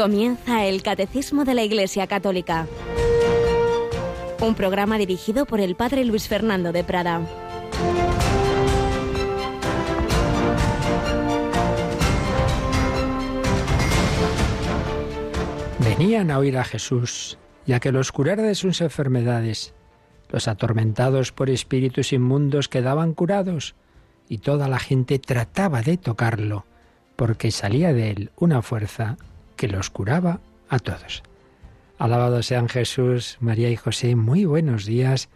Comienza el Catecismo de la Iglesia Católica. Un programa dirigido por el Padre Luis Fernando de Prada. Venían a oír a Jesús, ya que los curara de sus enfermedades. Los atormentados por espíritus inmundos quedaban curados, y toda la gente trataba de tocarlo, porque salía de él una fuerza que los curaba a todos. Alabado sean Jesús, María y José, muy buenos días,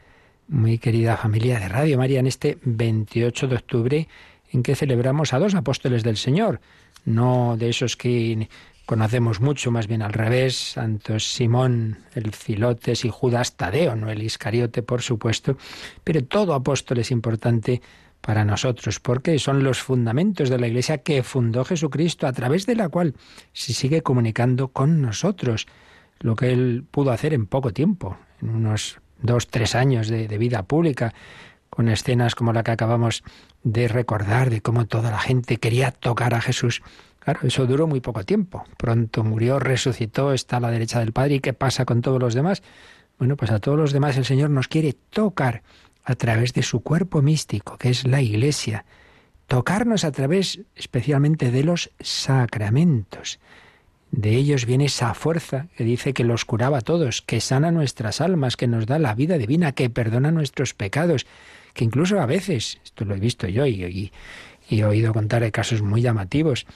muy querida familia de Radio María, en este 28 de octubre en que celebramos a dos apóstoles del Señor, no de esos que conocemos mucho, más bien al revés, Santos Simón, el Filotes y Judas Tadeo, no el Iscariote, por supuesto, pero todo apóstol es importante para nosotros, porque son los fundamentos de la Iglesia que fundó Jesucristo, a través de la cual se sigue comunicando con nosotros, lo que él pudo hacer en poco tiempo, en unos dos, tres años de, vida pública, con escenas como la que acabamos de recordar, de cómo toda la gente quería tocar a Jesús. Claro, eso duró muy poco tiempo. Pronto murió, resucitó, está a la derecha del Padre. ¿Y qué pasa con todos los demás? Bueno, pues a todos los demás el Señor nos quiere tocar a través de su cuerpo místico, que es la Iglesia, tocarnos a través especialmente de los sacramentos. De ellos viene esa fuerza que dice que los curaba a todos, que sana nuestras almas, que nos da la vida divina, que perdona nuestros pecados, que incluso a veces, esto lo he visto yo y, he oído contar casos muy llamativos,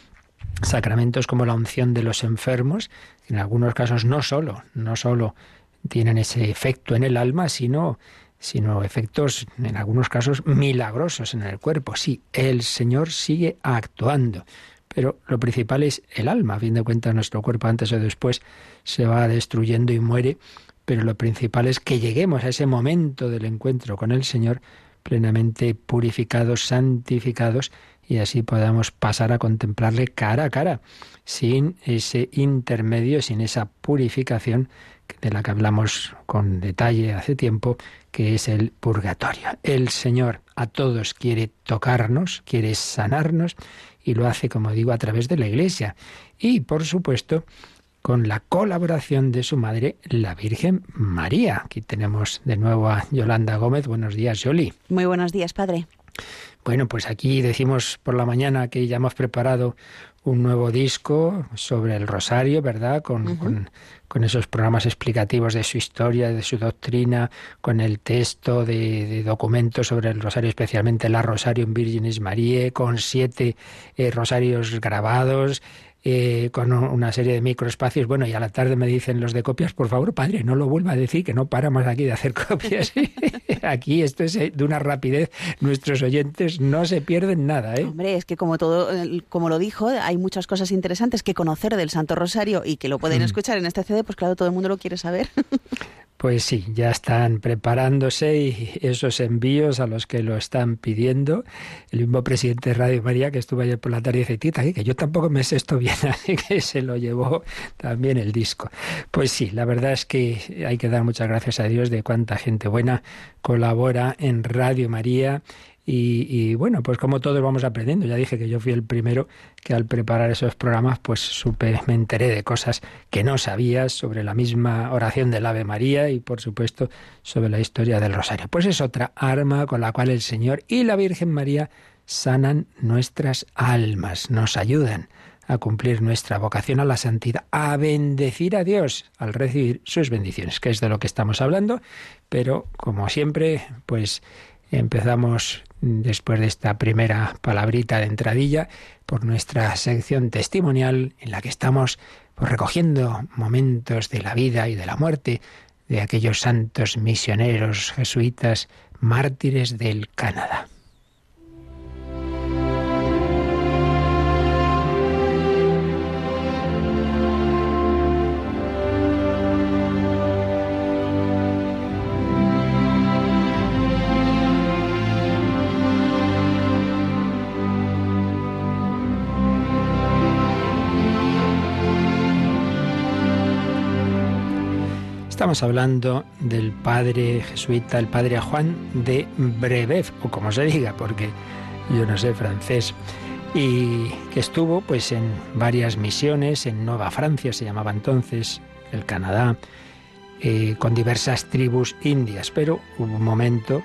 sacramentos como la unción de los enfermos, en algunos casos no solo, no solo tienen ese efecto en el alma, sino sino efectos, en algunos casos, milagrosos en el cuerpo. Sí, el Señor sigue actuando, pero lo principal es el alma. A fin de cuentas, nuestro cuerpo antes o después se va destruyendo y muere, pero lo principal es que lleguemos a ese momento del encuentro con el Señor plenamente purificados, santificados, y así podamos pasar a contemplarle cara a cara, sin ese intermedio, sin esa purificación de la que hablamos con detalle hace tiempo, que es el purgatorio. El Señor a todos quiere tocarnos, quiere sanarnos y lo hace, como digo, a través de la Iglesia. Y, por supuesto, con la colaboración de su madre, la Virgen María. Aquí tenemos de nuevo a Yolanda Gómez. Buenos días, Yoli. Muy buenos días, padre. Bueno, pues aquí decimos por la mañana que ya hemos preparado un nuevo disco sobre el rosario, ¿verdad? Con, uh -huh. con, con, esos programas explicativos de su historia, de su doctrina, con el texto de, de documentos sobre el rosario, especialmente la Rosario en Virginis Marie, con siete eh, rosarios grabados, eh, con una serie de microespacios. Bueno, y a la tarde me dicen los de copias, por favor, padre, no lo vuelva a decir, que no paramos aquí de hacer copias. aquí esto es de una rapidez, nuestros oyentes no se pierden nada. ¿eh? Hombre, es que como todo, como lo dijo, hay muchas cosas interesantes que conocer del Santo Rosario y que lo pueden mm. escuchar en este CD, pues claro, todo el mundo lo quiere saber. Pues sí, ya están preparándose y esos envíos a los que lo están pidiendo. El mismo presidente de Radio María que estuvo ayer por la tarde dice, tita, que yo tampoco me sé esto bien, que se lo llevó también el disco. Pues sí, la verdad es que hay que dar muchas gracias a Dios de cuánta gente buena colabora en Radio María y, bueno, pues como todos vamos aprendiendo. Ya dije que yo fui el primero que al preparar esos programas, pues supe, me enteré de cosas que no sabía sobre la misma oración del Ave María y por supuesto sobre la historia del Rosario. Pues es otra arma con la cual el Señor y la Virgen María sanan nuestras almas, nos ayudan a cumplir nuestra vocación a la santidad, a bendecir a Dios al recibir sus bendiciones, que es de lo que estamos hablando, pero como siempre, pues empezamos después de esta primera palabrita de entradilla por nuestra sección testimonial en la que estamos pues, recogiendo momentos de la vida y de la muerte de aquellos santos misioneros jesuitas mártires del Canadá. Estamos hablando del padre jesuita, el padre Juan de Brebeuf, o como se diga, porque yo no sé francés. y que estuvo pues en varias misiones en Nueva Francia se llamaba entonces el Canadá eh, con diversas tribus indias pero hubo un momento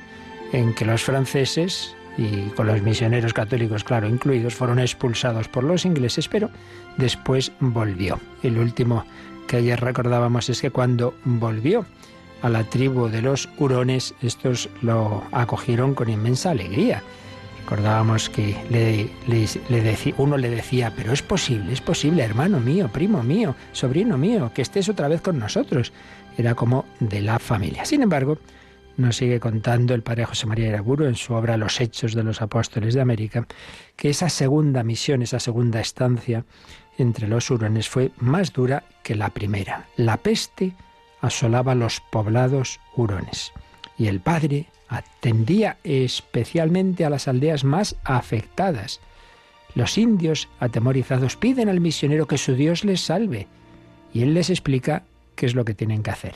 en que los franceses y con los misioneros católicos claro incluidos fueron expulsados por los ingleses pero después volvió el último que ayer recordábamos es que cuando volvió a la tribu de los hurones estos lo acogieron con inmensa alegría Recordábamos que le, uno le decía, pero es posible, es posible, hermano mío, primo mío, sobrino mío, que estés otra vez con nosotros. Era como de la familia. Sin embargo, nos sigue contando el padre José María Iraburo en su obra Los Hechos de los Apóstoles de América, que esa segunda misión, esa segunda estancia entre los hurones fue más dura que la primera. La peste asolaba los poblados hurones. Y el padre atendía especialmente a las aldeas más afectadas. Los indios, atemorizados, piden al misionero que su Dios les salve y él les explica qué es lo que tienen que hacer.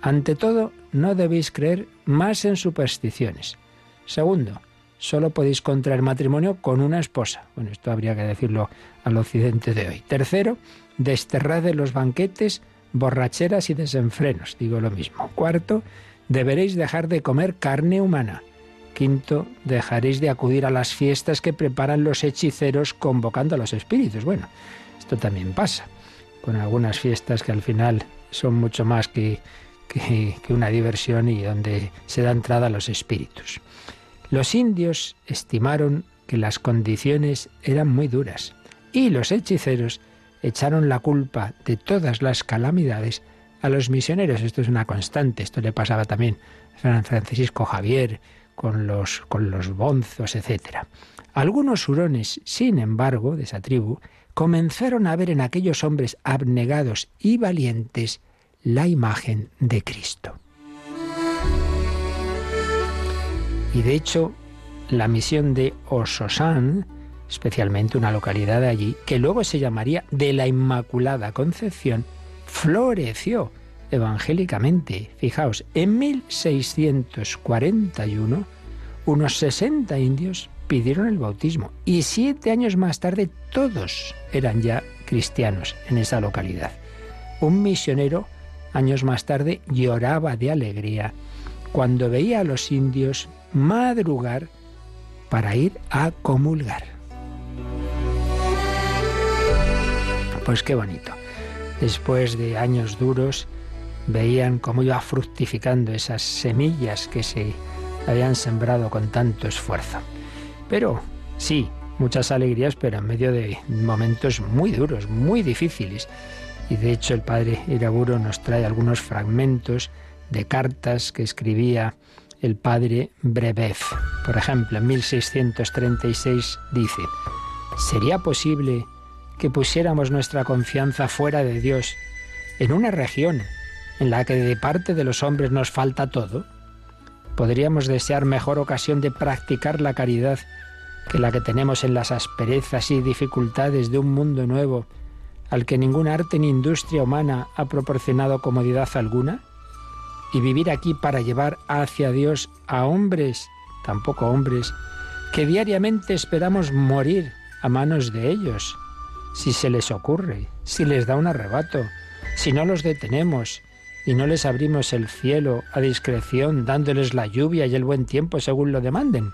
Ante todo, no debéis creer más en supersticiones. Segundo, solo podéis contraer matrimonio con una esposa. Bueno, esto habría que decirlo al occidente de hoy. Tercero, desterrad de los banquetes borracheras y desenfrenos. Digo lo mismo. Cuarto, deberéis dejar de comer carne humana. Quinto, dejaréis de acudir a las fiestas que preparan los hechiceros convocando a los espíritus. Bueno, esto también pasa con algunas fiestas que al final son mucho más que, que, una diversión y donde se da entrada a los espíritus. Los indios estimaron que las condiciones eran muy duras y los hechiceros echaron la culpa de todas las calamidades a los misioneros. Esto es una constante, esto le pasaba también a San Francisco Javier con los, con los bonzos, etc. Algunos hurones, sin embargo, de esa tribu, comenzaron a ver en aquellos hombres abnegados y valientes la imagen de Cristo. Y de hecho, la misión de Ososán, especialmente una localidad de allí, que luego se llamaría de la Inmaculada Concepción, floreció evangélicamente. Fijaos, en 1641 unos 60 indios pidieron el bautismo y siete años más tarde todos eran ya cristianos en esa localidad. Un misionero años más tarde lloraba de alegría cuando veía a los indios madrugar para ir a comulgar. Pues qué bonito después de años duros, veían cómo iba fructificando esas semillas que se habían sembrado con tanto esfuerzo. Pero sí, muchas alegrías, pero en medio de momentos muy duros, muy difíciles. Y de hecho el padre Iraburo nos trae algunos fragmentos de cartas que escribía el padre Brebev. Por ejemplo, en 1636 dice, ¿sería posible que pusiéramos nuestra confianza fuera de Dios, en una región en la que de parte de los hombres nos falta todo? ¿Podríamos desear mejor ocasión de practicar la caridad que la que tenemos en las asperezas y dificultades de un mundo nuevo al que ningún arte ni industria humana ha proporcionado comodidad alguna? ¿Y vivir aquí para llevar hacia Dios a hombres, tampoco hombres, que diariamente esperamos morir a manos de ellos? Si se les ocurre, si les da un arrebato, si no los detenemos y no les abrimos el cielo a discreción, dándoles la lluvia y el buen tiempo según lo demanden.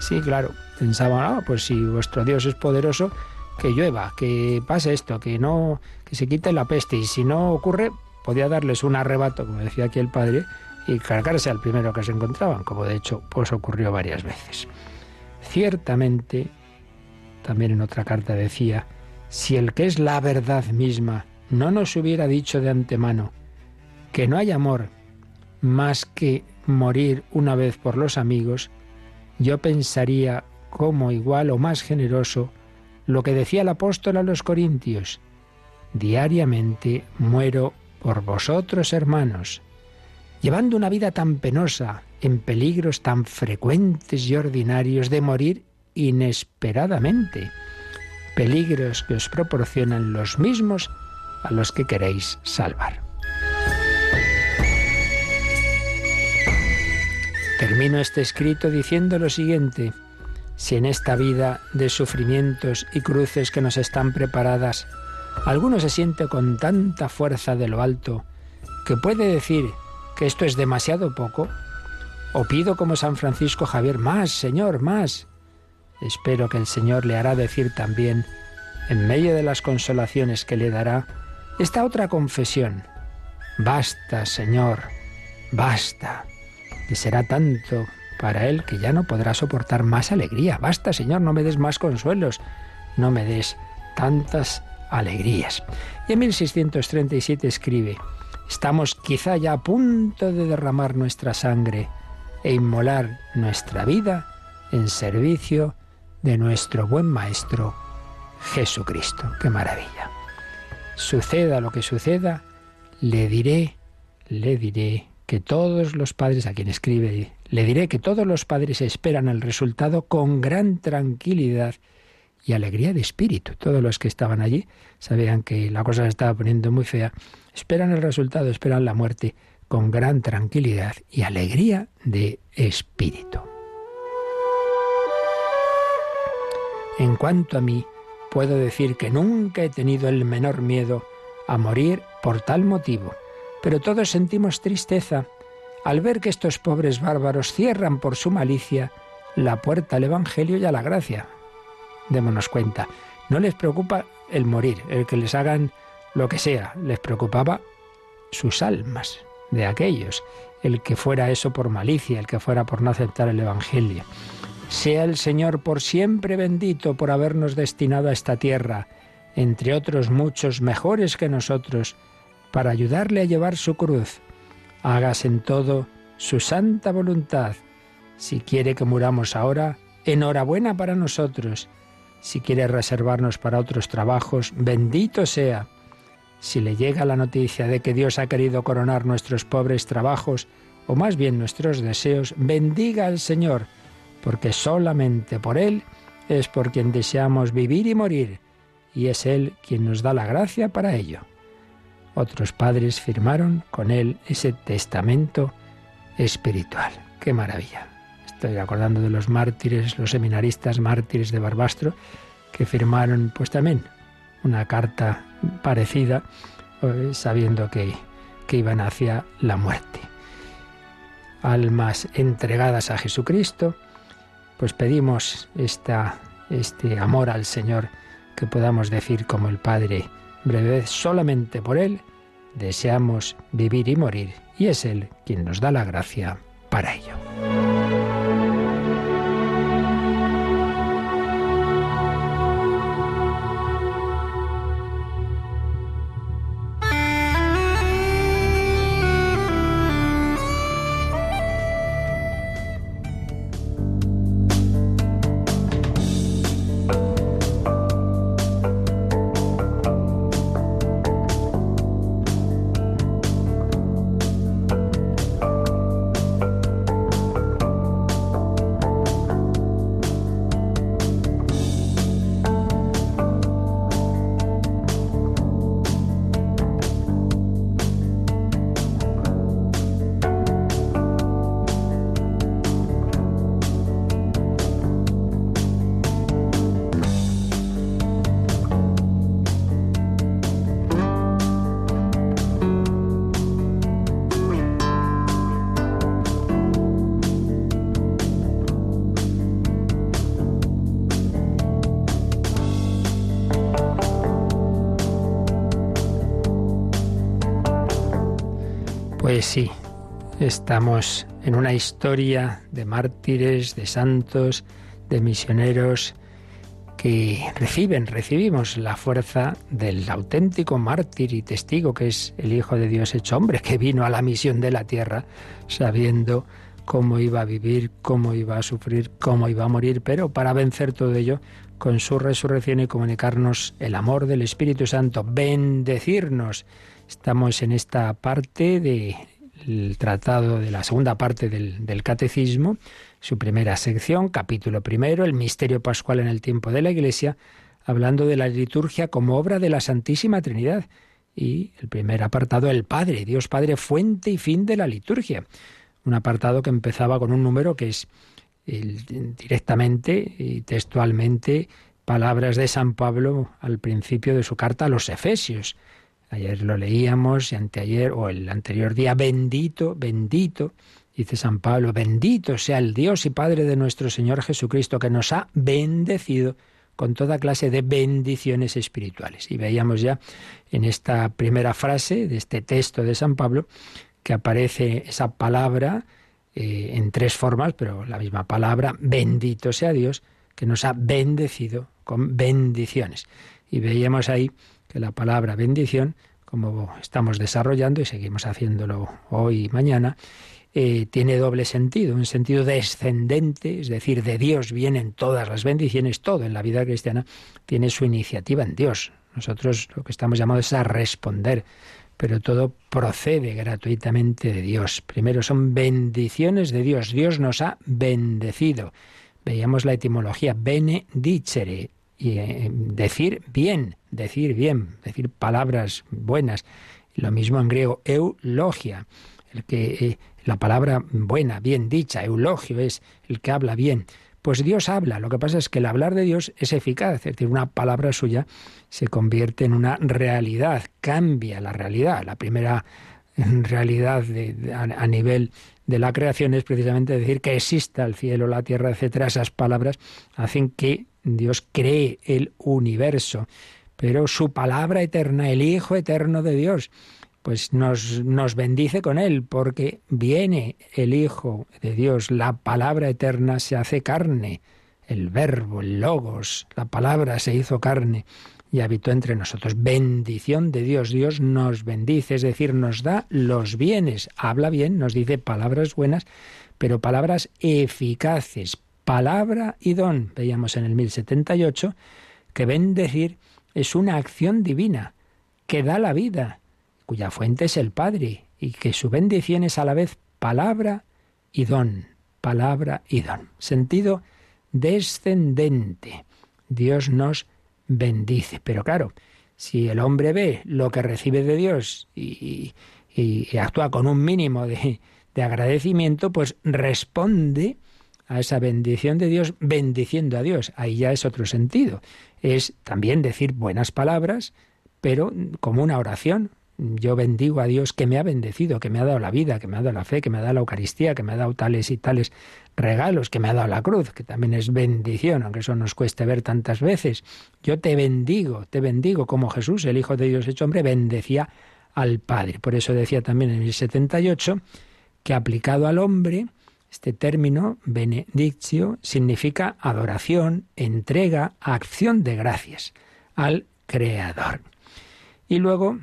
Sí, claro, pensaban, ah, pues si vuestro Dios es poderoso, que llueva, que pase esto, que no, que se quite la peste, y si no ocurre, podía darles un arrebato, como decía aquí el padre, y cargarse al primero que se encontraban, como de hecho pues ocurrió varias veces. Ciertamente, también en otra carta decía, si el que es la verdad misma no nos hubiera dicho de antemano que no hay amor más que morir una vez por los amigos, yo pensaría como igual o más generoso lo que decía el apóstol a los corintios, diariamente muero por vosotros hermanos, llevando una vida tan penosa, en peligros tan frecuentes y ordinarios de morir inesperadamente peligros que os proporcionan los mismos a los que queréis salvar. Termino este escrito diciendo lo siguiente. si en esta vida de sufrimientos y cruces que nos están preparadas, alguno se siente con tanta fuerza de lo alto que puede decir que esto es demasiado poco, o pido como San Francisco Javier, más, Señor, más. Espero que el Señor le hará decir también, en medio de las consolaciones que le dará, esta otra confesión. Basta, Señor, basta. Y será tanto para él que ya no podrá soportar más alegría. Basta, Señor, no me des más consuelos, no me des tantas alegrías. Y en 1637 escribe, estamos quizá ya a punto de derramar nuestra sangre e inmolar nuestra vida en servicio de nuestro buen Maestro Jesucristo. ¡Qué maravilla! Suceda lo que suceda, le diré, le diré que todos los padres, a quien escribe, le diré que todos los padres esperan el resultado con gran tranquilidad y alegría de espíritu. Todos los que estaban allí sabían que la cosa se estaba poniendo muy fea. Esperan el resultado, esperan la muerte con gran tranquilidad y alegría de espíritu. En cuanto a mí, puedo decir que nunca he tenido el menor miedo a morir por tal motivo pero todos sentimos tristeza al ver que estos pobres bárbaros cierran por su malicia la puerta al Evangelio y a la gracia. Démonos cuenta, no les preocupa el morir, el que les hagan lo que sea, les preocupaba sus almas de aquellos, el que fuera eso por malicia, el que fuera por no aceptar el Evangelio. Sea el Señor por siempre bendito por habernos destinado a esta tierra, entre otros muchos mejores que nosotros, para ayudarle a llevar su cruz. Hágase en todo su santa voluntad. Si quiere que muramos ahora, enhorabuena para nosotros. Si quiere reservarnos para otros trabajos, bendito sea. Si le llega la noticia de que Dios ha querido coronar nuestros pobres trabajos, o más bien nuestros deseos, bendiga al Señor, porque solamente por Él es por quien deseamos vivir y morir, y es Él quien nos da la gracia para ello. Otros padres firmaron con él ese testamento espiritual. ¡Qué maravilla! Estoy acordando de los mártires, los seminaristas mártires de Barbastro, que firmaron pues también una carta parecida, eh, sabiendo que, que iban hacia la muerte. Almas entregadas a Jesucristo, pues pedimos esta, este amor al Señor que podamos decir como el Padre, breve solamente por Él deseamos vivir y morir, y es Él quien nos da la gracia para ello. Pues sí, estamos en una historia de mártires, de santos, de misioneros que reciben, recibimos la fuerza del auténtico mártir y testigo que es el Hijo de Dios hecho hombre, que vino a la misión de la tierra sabiendo cómo iba a vivir, cómo iba a sufrir, cómo iba a morir, pero para vencer todo ello con su resurrección y comunicarnos el amor del Espíritu Santo, bendecirnos Estamos en esta parte del tratado, de la segunda parte del, catecismo, su primera sección, capítulo primero, el misterio pascual en el tiempo de la Iglesia, hablando de la liturgia como obra de la Santísima Trinidad. Y el primer apartado, el Padre, Dios Padre, fuente y fin de la liturgia. Un apartado que empezaba con un número que es directamente y textualmente palabras de San Pablo al principio de su carta a los Efesios. Ayer lo leíamos y anteayer o el anterior día, bendito, bendito, dice San Pablo, bendito sea el Dios y Padre de nuestro Señor Jesucristo que nos ha bendecido con toda clase de bendiciones espirituales. Y veíamos ya en esta primera frase de este texto de San Pablo que aparece esa palabra eh, en tres formas, pero la misma palabra, bendito sea Dios, que nos ha bendecido con bendiciones. Y veíamos ahí que la palabra bendición, como estamos desarrollando y seguimos haciéndolo hoy y mañana, eh, tiene doble sentido, un sentido descendente, es decir, de Dios vienen todas las bendiciones, todo en la vida cristiana tiene su iniciativa en Dios. Nosotros lo que estamos llamados es a responder, pero todo procede gratuitamente de Dios. Primero son bendiciones de Dios, Dios nos ha bendecido. Veíamos la etimología benedicere, y eh, decir bien, decir bien, decir palabras buenas. Lo mismo en griego, eulogia, el que eh, la palabra buena, bien dicha, eulogio es el que habla bien. Pues Dios habla, lo que pasa es que el hablar de Dios es eficaz, es decir, una palabra suya se convierte en una realidad, cambia la realidad. La primera realidad a, nivel de la creación es precisamente decir que exista el cielo, la tierra, etcétera. Esas palabras hacen que Dios cree el universo. Pero su palabra eterna, el Hijo eterno de Dios, pues nos, nos bendice con él, porque viene el Hijo de Dios, la palabra eterna se hace carne, el verbo, el logos, la palabra se hizo carne y habitó entre nosotros. Bendición de Dios, Dios nos bendice, es decir, nos da los bienes, habla bien, nos dice palabras buenas, pero palabras eficaces, palabra y don. Veíamos en el 1078 que bendecir es una acción divina que da la vida, cuya fuente es el Padre, y que su bendición es a la vez palabra y don, palabra y don. Sentido descendente. Dios nos bendice. Pero claro, si el hombre ve lo que recibe de Dios y, actúa con un mínimo de, de agradecimiento, pues responde a esa bendición de Dios bendiciendo a Dios. Ahí ya es otro sentido. Es también decir buenas palabras, pero como una oración, yo bendigo a Dios que me ha bendecido, que me ha dado la vida, que me ha dado la fe, que me ha dado la Eucaristía, que me ha dado tales y tales regalos, que me ha dado la cruz, que también es bendición, aunque eso nos cueste ver tantas veces. Yo te bendigo, te bendigo como Jesús, el Hijo de Dios hecho hombre, bendecía al Padre. Por eso decía también en el 78 que aplicado al hombre, este término, benedictio, significa adoración, entrega, acción de gracias al Creador. Y luego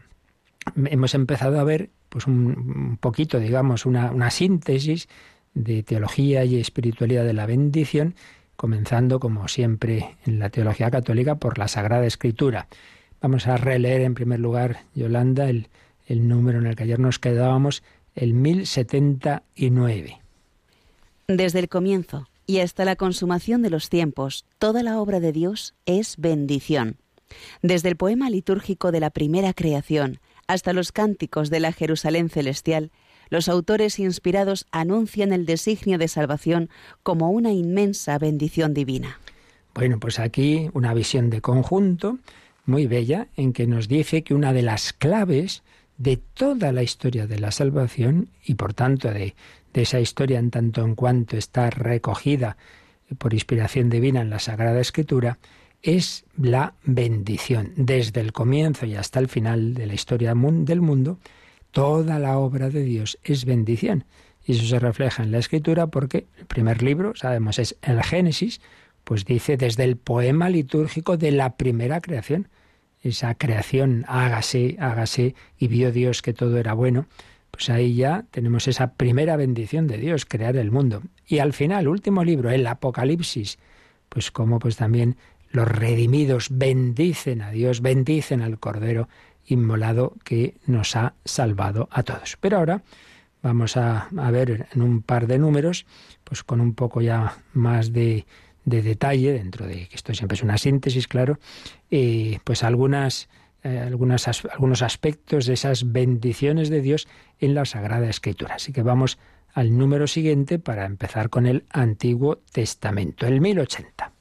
hemos empezado a ver pues un, poquito, digamos, una, síntesis de teología y espiritualidad de la bendición, comenzando, como siempre en la teología católica, por la Sagrada Escritura. Vamos a releer en primer lugar, Yolanda, el, el número en el que ayer nos quedábamos, el 1079. Desde el comienzo y hasta la consumación de los tiempos, toda la obra de Dios es bendición. Desde el poema litúrgico de la primera creación hasta los cánticos de la Jerusalén celestial, los autores inspirados anuncian el designio de salvación como una inmensa bendición divina. Bueno, pues aquí una visión de conjunto muy bella en que nos dice que una de las claves de toda la historia de la salvación y por tanto de, de esa historia en tanto en cuanto está recogida por inspiración divina en la Sagrada Escritura es la bendición. Desde el comienzo y hasta el final de la historia del mundo, toda la obra de Dios es bendición. Y eso se refleja en la escritura porque el primer libro, sabemos, es el Génesis, pues dice desde el poema litúrgico de la primera creación. Esa creación, hágase, hágase, y vio Dios que todo era bueno. Pues ahí ya tenemos esa primera bendición de Dios, crear el mundo. Y al final, último libro, el Apocalipsis, pues como pues también los redimidos bendicen a Dios, bendicen al Cordero inmolado que nos ha salvado a todos. Pero ahora vamos a, ver en un par de números, pues con un poco ya más de, detalle, dentro de que esto siempre es una síntesis, claro, eh, pues algunas, eh, algunos aspectos de esas bendiciones de Dios en la Sagrada Escritura. Así que vamos al número siguiente para empezar con el Antiguo Testamento, el 1080.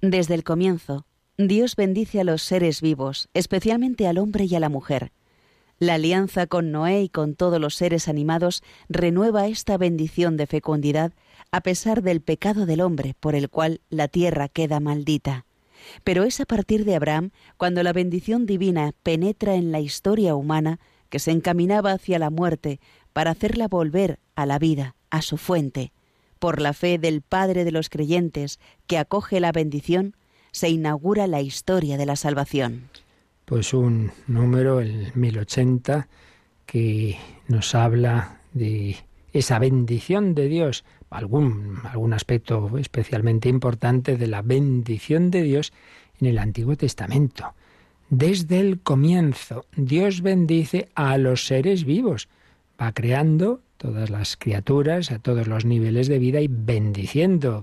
Desde el comienzo, Dios bendice a los seres vivos, especialmente al hombre y a la mujer. La alianza con Noé y con todos los seres animados renueva esta bendición de fecundidad a pesar del pecado del hombre por el cual la tierra queda maldita. Pero es a partir de Abraham cuando la bendición divina penetra en la historia humana que se encaminaba hacia la muerte para hacerla volver a la vida, a su fuente. Por la fe del Padre de los creyentes que acoge la bendición, se inaugura la historia de la salvación. Pues un número, el 1080, que nos habla de esa bendición de Dios, algún, algún aspecto especialmente importante de la bendición de Dios en el Antiguo Testamento. Desde el comienzo, Dios bendice a los seres vivos, va creando todas las criaturas a todos los niveles de vida y bendiciendo,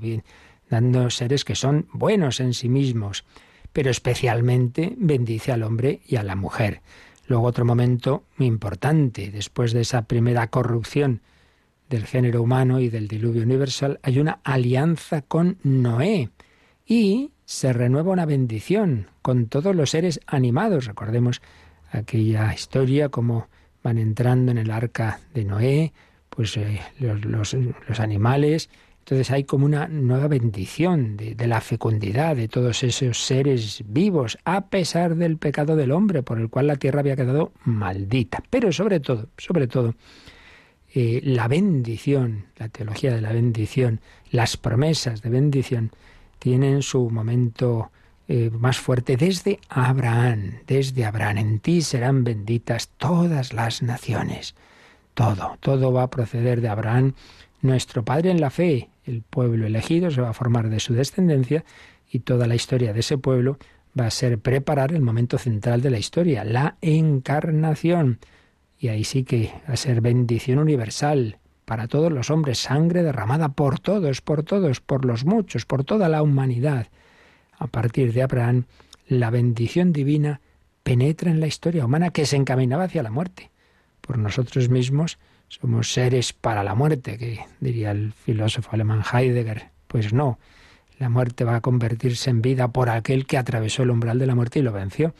dando seres que son buenos en sí mismos, pero especialmente bendice al hombre y a la mujer. Luego otro momento muy importante, después de esa primera corrupción del género humano y del diluvio universal, hay una alianza con Noé y se renueva una bendición con todos los seres animados. Recordemos aquella historia, como van entrando en el arca de Noé, pues eh, los, animales. Entonces hay como una nueva bendición de, de, la fecundidad de todos esos seres vivos, a pesar del pecado del hombre, por el cual la tierra había quedado maldita. Pero sobre todo, sobre todo, eh, la bendición, la teología de la bendición, las promesas de bendición, tienen su momento eh, más fuerte desde Abraham, desde Abraham. En ti serán benditas todas las naciones. Todo, todo va a proceder de Abraham, nuestro Padre en la fe. El pueblo elegido se va a formar de su descendencia y toda la historia de ese pueblo va a ser preparar el momento central de la historia, la encarnación. Y ahí sí que a ser bendición universal para todos los hombres, sangre derramada por todos, por todos, por los muchos, por toda la humanidad. A partir de Abraham, la bendición divina penetra en la historia humana que se encaminaba hacia la muerte. Por nosotros mismos somos seres para la muerte, que diría el filósofo alemán Heidegger. Pues no, la muerte va a convertirse en vida por aquel que atravesó el umbral de la muerte y lo venció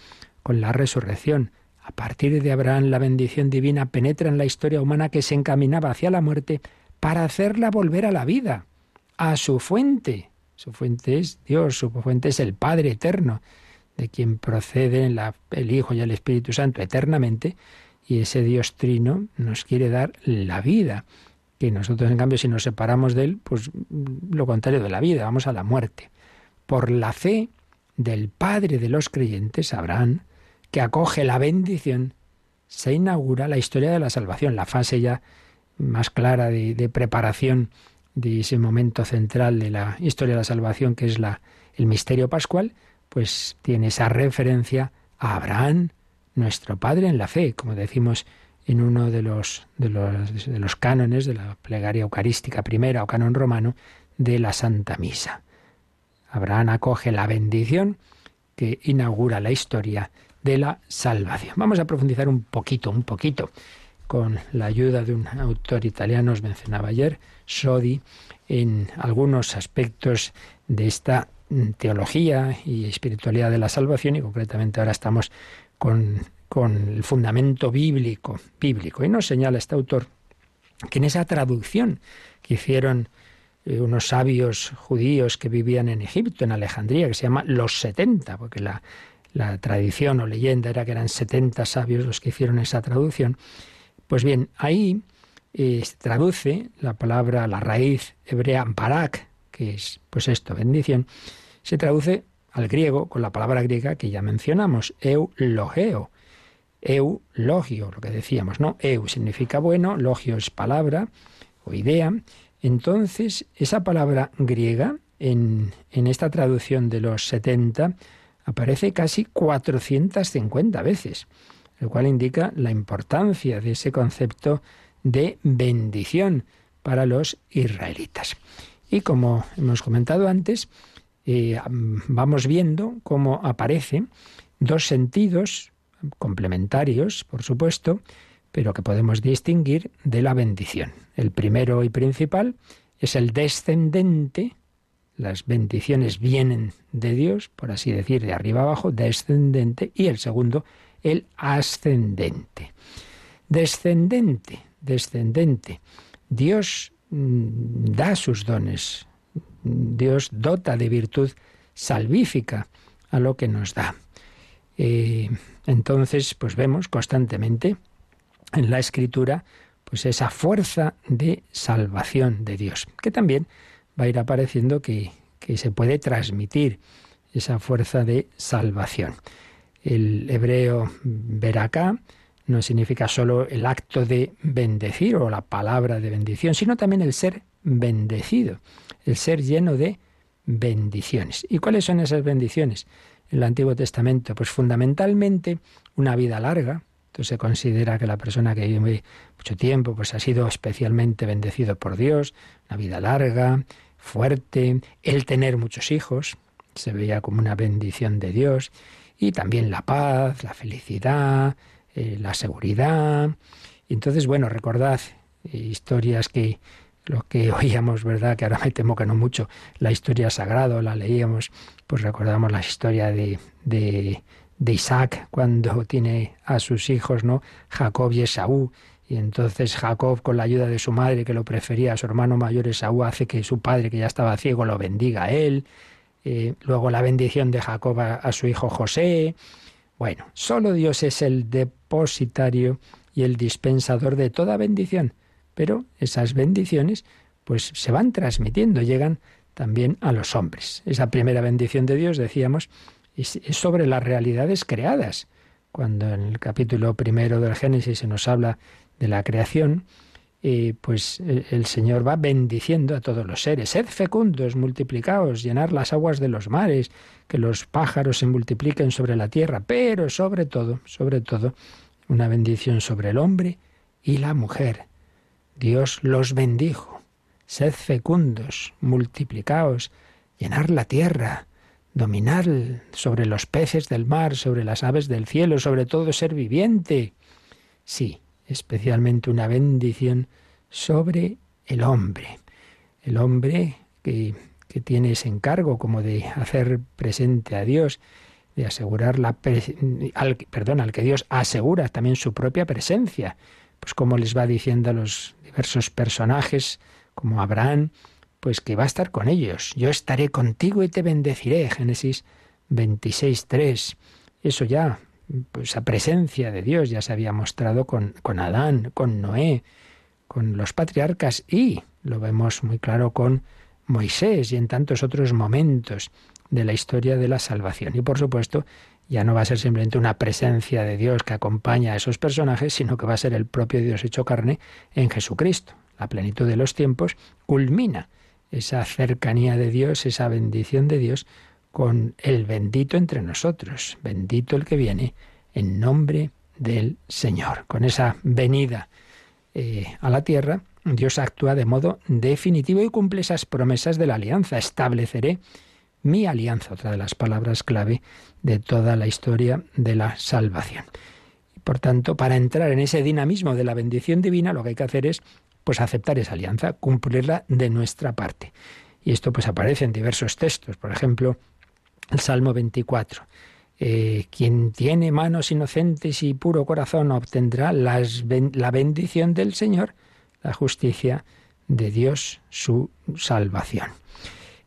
con la resurrección. A partir de Abraham la bendición divina penetra en la historia humana que se encaminaba hacia la muerte para hacerla volver a la vida, a su fuente. Su fuente es Dios, su fuente es el Padre eterno, de quien proceden el Hijo y el Espíritu Santo eternamente, y ese Dios trino nos quiere dar la vida, que nosotros en cambio si nos separamos de él, pues lo contrario de la vida, vamos a la muerte. Por la fe del Padre de los creyentes, Abraham, que acoge la bendición, se inaugura la historia de la salvación, la fase ya más clara de, preparación de ese momento central de la historia de la salvación, que es la, el misterio pascual, pues tiene esa referencia a Abraham, nuestro Padre en la fe, como decimos en uno de los, de los, de los cánones de la plegaria eucarística primera o canon romano de la Santa Misa. Abraham acoge la bendición que inaugura la historia de la salvación. Vamos a profundizar un poquito, un poquito, con la ayuda de un autor italiano, os mencionaba ayer, Sodi, en algunos aspectos de esta teología y espiritualidad de la salvación y concretamente ahora estamos con, con el fundamento bíblico, bíblico. Y nos señala este autor que en esa traducción que hicieron eh, unos sabios judíos que vivían en Egipto, en Alejandría, que se llama Los Setenta, porque la, la tradición o leyenda era que eran 70 sabios los que hicieron esa traducción. Pues bien, ahí eh, traduce la palabra, la raíz hebrea barak, que es pues esto, bendición, se traduce al griego con la palabra griega que ya mencionamos, eulogeo. Eulogio, lo que decíamos, ¿no? Eu significa bueno, logio es palabra o idea. Entonces, esa palabra griega en, en esta traducción de los 70 aparece casi 450 veces, lo cual indica la importancia de ese concepto de bendición para los israelitas. Y como hemos comentado antes, eh, vamos viendo cómo aparecen dos sentidos complementarios, por supuesto, pero que podemos distinguir de la bendición. El primero y principal es el descendente, las bendiciones vienen de Dios, por así decir, de arriba abajo, descendente, y el segundo, el ascendente. Descendente, descendente. Dios mm, da sus dones, Dios dota de virtud salvífica a lo que nos da. Eh, entonces, pues vemos constantemente en la escritura pues esa fuerza de salvación de Dios, que también va a ir apareciendo que, que se puede transmitir esa fuerza de salvación. El hebreo acá no significa solo el acto de bendecir o la palabra de bendición, sino también el ser bendecido, el ser lleno de bendiciones. ¿Y cuáles son esas bendiciones? En el Antiguo Testamento, pues fundamentalmente una vida larga. Entonces se considera que la persona que vive mucho tiempo, pues ha sido especialmente bendecido por Dios, una vida larga, fuerte, el tener muchos hijos, se veía como una bendición de Dios, y también la paz, la felicidad, eh, la seguridad. Entonces, bueno, recordad eh, historias que lo que oíamos, ¿verdad? Que ahora me temo que no mucho, la historia sagrada, la leíamos, pues recordamos la historia de, de, de, Isaac cuando tiene a sus hijos, ¿no? Jacob y Esaú. Y entonces Jacob, con la ayuda de su madre, que lo prefería a su hermano mayor Esaú, hace que su padre, que ya estaba ciego, lo bendiga a él. Eh, luego la bendición de Jacob a su hijo José. Bueno, solo Dios es el depositario y el dispensador de toda bendición pero esas bendiciones pues se van transmitiendo, llegan también a los hombres. Esa primera bendición de Dios, decíamos, es, sobre las realidades creadas. Cuando en el capítulo primero del Génesis se nos habla de la creación, eh, pues el, el, Señor va bendiciendo a todos los seres. Sed fecundos, multiplicaos, llenar las aguas de los mares, que los pájaros se multipliquen sobre la tierra, pero sobre todo, sobre todo, una bendición sobre el hombre y la mujer. Dios los bendijo. Sed fecundos, multiplicaos, llenar la tierra, dominar sobre los peces del mar, sobre las aves del cielo, sobre todo ser viviente. Sí, especialmente una bendición sobre el hombre. El hombre que, que tiene ese encargo como de hacer presente a Dios, de asegurar la perdón, al que Dios asegura también su propia presencia pues como les va diciendo a los diversos personajes, como Abraham, pues que va a estar con ellos. Yo estaré contigo y te bendeciré. Génesis 26, 3. Eso ya, pues esa presencia de Dios ya se había mostrado con, con Adán, con Noé, con los patriarcas y lo vemos muy claro con Moisés y en tantos otros momentos de la historia de la salvación. Y por supuesto, ya no va a ser simplemente una presencia de Dios que acompaña a esos personajes, sino que va a ser el propio Dios hecho carne en Jesucristo. La plenitud de los tiempos culmina esa cercanía de Dios, esa bendición de Dios con el bendito entre nosotros, bendito el que viene en nombre del Señor. Con esa venida eh, a la tierra, Dios actúa de modo definitivo y cumple esas promesas de la alianza. Estableceré mi alianza, otra de las palabras clave de toda la historia de la salvación. Por tanto, para entrar en ese dinamismo de la bendición divina, lo que hay que hacer es pues aceptar esa alianza, cumplirla de nuestra parte. Y esto pues aparece en diversos textos, por ejemplo, el Salmo 24. Eh, quien tiene manos inocentes y puro corazón obtendrá la bendición del Señor, la justicia de Dios, su salvación.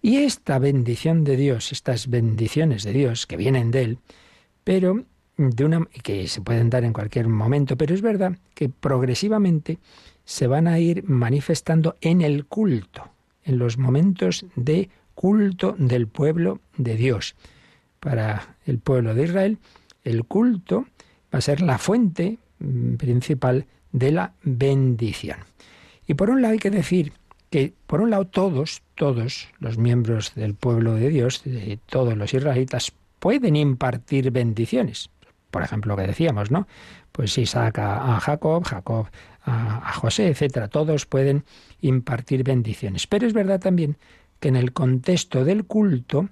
Y esta bendición de Dios, estas bendiciones de Dios que vienen de Él, pero de una que se pueden dar en cualquier momento, pero es verdad que progresivamente se van a ir manifestando en el culto, en los momentos de culto del pueblo de Dios. Para el pueblo de Israel, el culto va a ser la fuente mm, principal de la bendición. Y por un lado hay que decir que, por un lado, todos, todos los miembros del pueblo de Dios, de todos los israelitas, pueden impartir bendiciones. Por ejemplo, lo que decíamos, ¿no? Pues Isaac a, Jacob, Jacob a, José, etcétera. Todos pueden impartir bendiciones. Pero es verdad también que en el contexto del culto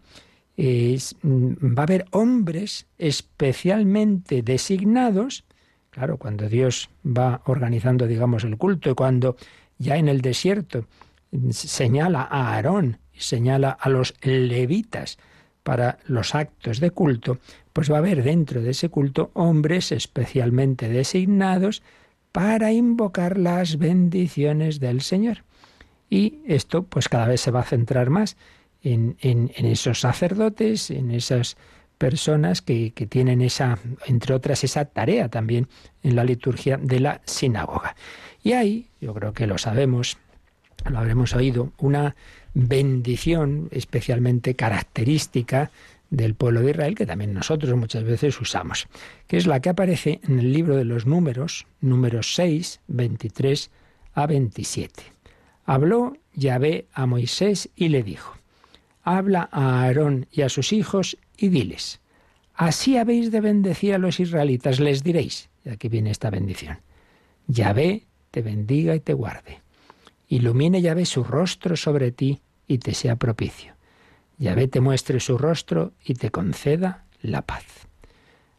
va a haber hombres especialmente designados Claro, cuando Dios va organizando, digamos, el culto y cuando ya en el desierto señala a Aarón señala a los levitas para los actos de culto, pues va a haber dentro de ese culto hombres especialmente designados para invocar las bendiciones del Señor. Y esto pues cada vez se va a centrar más en, esos sacerdotes, en esas personas que, que, tienen esa, entre otras, esa tarea también en la liturgia de la sinagoga. Y ahí, yo creo que lo sabemos, lo habremos oído, una bendición especialmente característica del pueblo de Israel, que también nosotros muchas veces usamos, que es la que aparece en el libro de los números, números 6, 23 a 27. Habló Yahvé a Moisés y le dijo, Habla a Aarón y a sus hijos y diles, Así habéis de bendecir a los israelitas, les diréis, y aquí viene esta bendición, Yahvé te bendiga y te guarde. Ilumine Yahvé su rostro sobre ti y te sea propicio. Yahvé te muestre su rostro y te conceda la paz.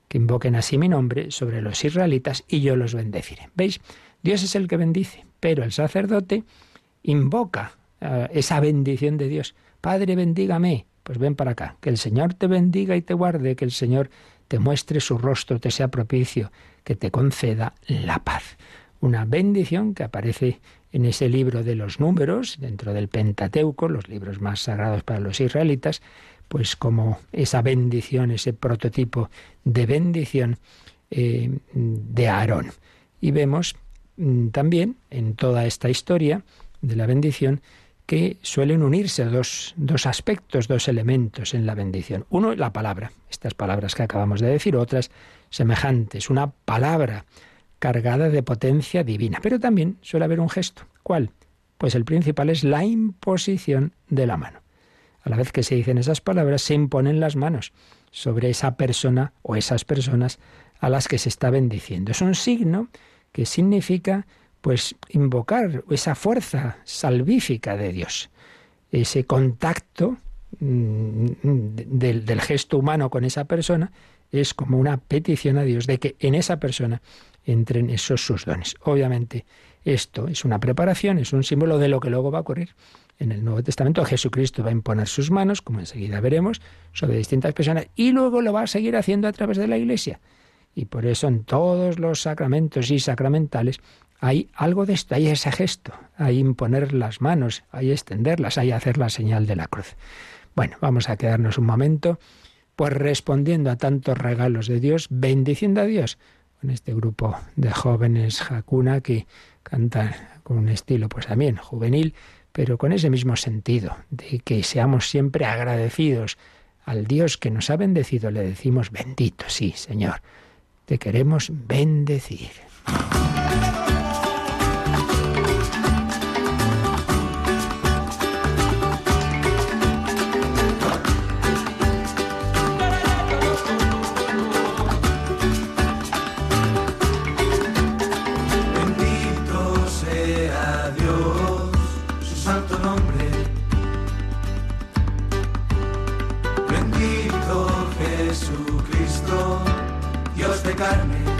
Que invoquen así mi nombre sobre los israelitas y yo los bendeciré. ¿Veis? Dios es el que bendice, pero el sacerdote invoca eh, esa bendición de Dios. Padre, bendígame. Pues ven para acá. Que el Señor te bendiga y te guarde, que el Señor te muestre su rostro, te sea propicio, que te conceda la paz. Una bendición que aparece en ese libro de los números, dentro del Pentateuco, los libros más sagrados para los israelitas, pues como esa bendición, ese prototipo de bendición eh, de Aarón. Y vemos mm, también en toda esta historia de la bendición que suelen unirse dos, dos aspectos, dos elementos en la bendición. Uno, la palabra, estas palabras que acabamos de decir, otras semejantes, una palabra cargada de potencia divina. Pero también suele haber un gesto. ¿Cuál? Pues el principal es la imposición de la mano. A la vez que se dicen esas palabras, se imponen las manos sobre esa persona o esas personas a las que se está bendiciendo. Es un signo que significa pues invocar esa fuerza salvífica de Dios, ese contacto mm, del, del, gesto humano con esa persona es como una petición a Dios de que en esa persona entren esos sus dones. Obviamente, esto es una preparación, es un símbolo de lo que luego va a ocurrir. En el Nuevo Testamento Jesucristo va a imponer sus manos, como enseguida veremos, sobre distintas personas, y luego lo va a seguir haciendo a través de la Iglesia. Y por eso en todos los sacramentos y sacramentales hay algo de esto, hay ese gesto, hay imponer las manos, hay extenderlas, hay hacer la señal de la cruz. Bueno, vamos a quedarnos un momento, pues respondiendo a tantos regalos de Dios, bendiciendo a Dios, con este grupo de jóvenes Hakuna que cantan con un estilo pues también juvenil, pero con ese mismo sentido, de que seamos siempre agradecidos al Dios que nos ha bendecido, le decimos bendito, sí, Señor, te queremos bendecir. Dios de carne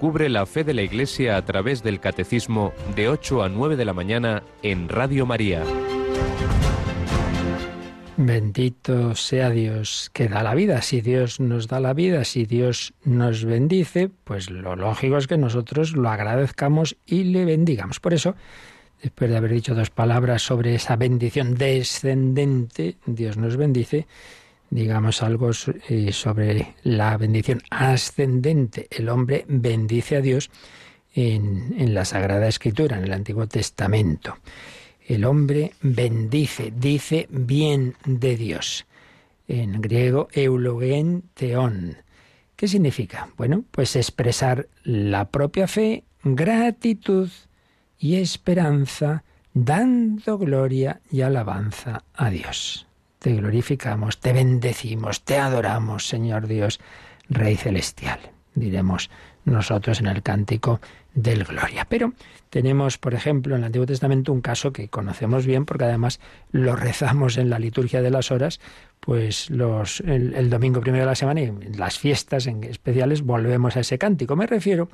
Descubre la fe de la Iglesia a través del Catecismo de 8 a 9 de la mañana en Radio María. Bendito sea Dios que da la vida. Si Dios nos da la vida, si Dios nos bendice, pues lo lógico es que nosotros lo agradezcamos y le bendigamos. Por eso, después de haber dicho dos palabras sobre esa bendición descendente, Dios nos bendice, digamos algo eh, sobre la bendición ascendente. El hombre bendice a Dios en, en la Sagrada Escritura, en el Antiguo Testamento. El hombre bendice, dice bien de Dios. En griego, eulogen theon. ¿Qué significa? Bueno, pues expresar la propia fe, gratitud y esperanza, dando gloria y alabanza a Dios. Te glorificamos, te bendecimos, te adoramos, Señor Dios, Rey Celestial. Diremos nosotros en el cántico del Gloria. Pero tenemos, por ejemplo, en el Antiguo Testamento un caso que conocemos bien porque además lo rezamos en la liturgia de las horas, pues los, el, el domingo primero de la semana y en las fiestas en especiales volvemos a ese cántico. Me refiero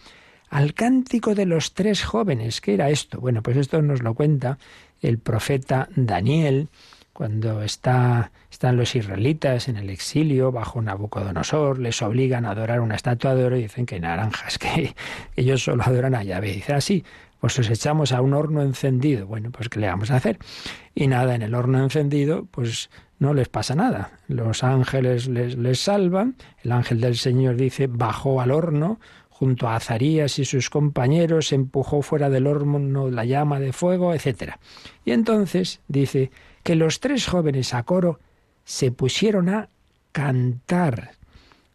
al cántico de los tres jóvenes. ¿Qué era esto? Bueno, pues esto nos lo cuenta el profeta Daniel cuando está, están los israelitas en el exilio bajo Nabucodonosor, les obligan a adorar una estatua de oro y dicen que naranjas, que ellos solo adoran a Yahvé. Dice así, pues os echamos a un horno encendido. Bueno, pues ¿qué le vamos a hacer? Y nada, en el horno encendido, pues no les pasa nada. Los ángeles les, les salvan, el ángel del Señor dice, bajó al horno, junto a Azarías y sus compañeros, empujó fuera del horno la llama de fuego, etc. Y entonces dice que los tres jóvenes a coro se pusieron a cantar,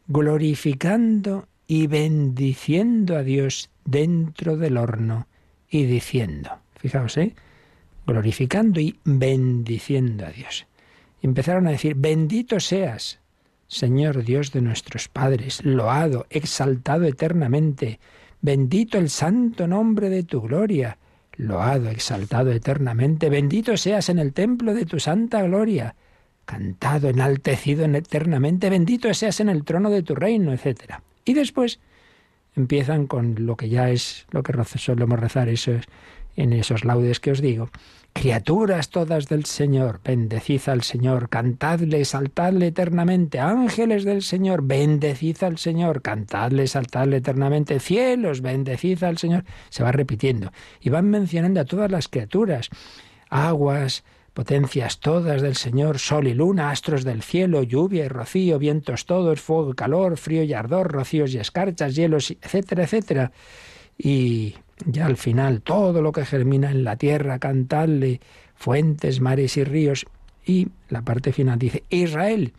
glorificando y bendiciendo a Dios dentro del horno y diciendo, fijaos, ¿eh? glorificando y bendiciendo a Dios. Empezaron a decir, bendito seas, Señor Dios de nuestros padres, loado, exaltado eternamente, bendito el santo nombre de tu gloria, loado, exaltado eternamente, bendito seas en el templo de tu santa gloria, cantado, enaltecido eternamente, bendito seas en el trono de tu reino, etc. Y después empiezan con lo que ya es lo que solemos rezar en esos laudes que os digo. Criaturas todas del Señor, bendecid al Señor, cantadle, saltadle eternamente. Ángeles del Señor, bendecid al Señor, cantadle, saltadle eternamente. Cielos, bendecid al Señor. Se va repitiendo. Y van mencionando a todas las criaturas. Aguas, potencias todas del Señor, sol y luna, astros del cielo, lluvia y rocío, vientos todos, fuego y calor, frío y ardor, rocíos y escarchas, hielos, etcétera, etcétera. Y ya al final, todo lo que germina en la tierra, cantadle, fuentes, mares y ríos. Y la parte final dice, Israel,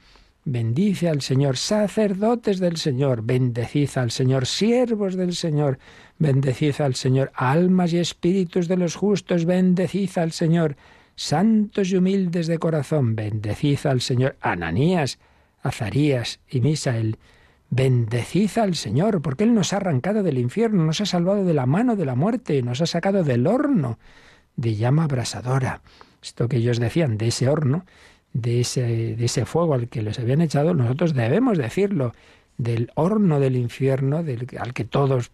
bendice al Señor, sacerdotes del Señor, bendecid al Señor, siervos del Señor, bendecid al Señor, almas y espíritus de los justos, bendecid al Señor, santos y humildes de corazón, bendecid al Señor, Ananías, Azarías y Misael, Bendecid al Señor, porque Él nos ha arrancado del infierno, nos ha salvado de la mano de la muerte, nos ha sacado del horno de llama abrasadora. Esto que ellos decían de ese horno, de ese, de ese fuego al que les habían echado, nosotros debemos decirlo, del horno del infierno, al que todos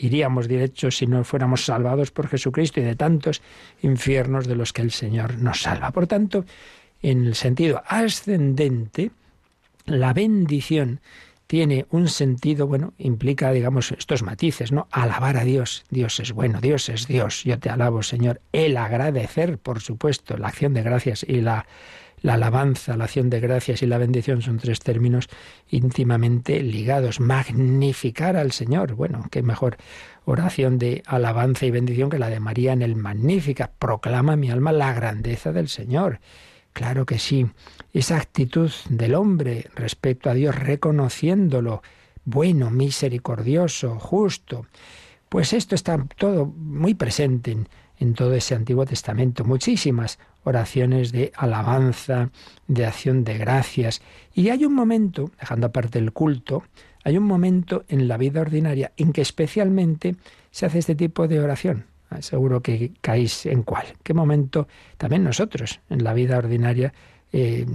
iríamos derechos si no fuéramos salvados por Jesucristo y de tantos infiernos de los que el Señor nos salva. Por tanto, en el sentido ascendente, la bendición tiene un sentido, bueno, implica, digamos, estos matices, ¿no? Alabar a Dios. Dios es bueno, Dios es Dios. Yo te alabo, Señor. El agradecer, por supuesto, la acción de gracias y la, la alabanza, la acción de gracias y la bendición son tres términos íntimamente ligados. Magnificar al Señor. Bueno, qué mejor oración de alabanza y bendición que la de María en el Magnífica. Proclama mi alma la grandeza del Señor. Claro que sí. Esa actitud del hombre respecto a Dios, reconociéndolo bueno, misericordioso, justo. Pues esto está todo muy presente en, todo ese Antiguo Testamento. Muchísimas oraciones de alabanza, de acción de gracias. Y hay un momento, dejando aparte el culto, hay un momento en la vida ordinaria en que especialmente se hace este tipo de oración. Ah, seguro que caéis en cuál. ¿Qué momento también nosotros en la vida ordinaria eh,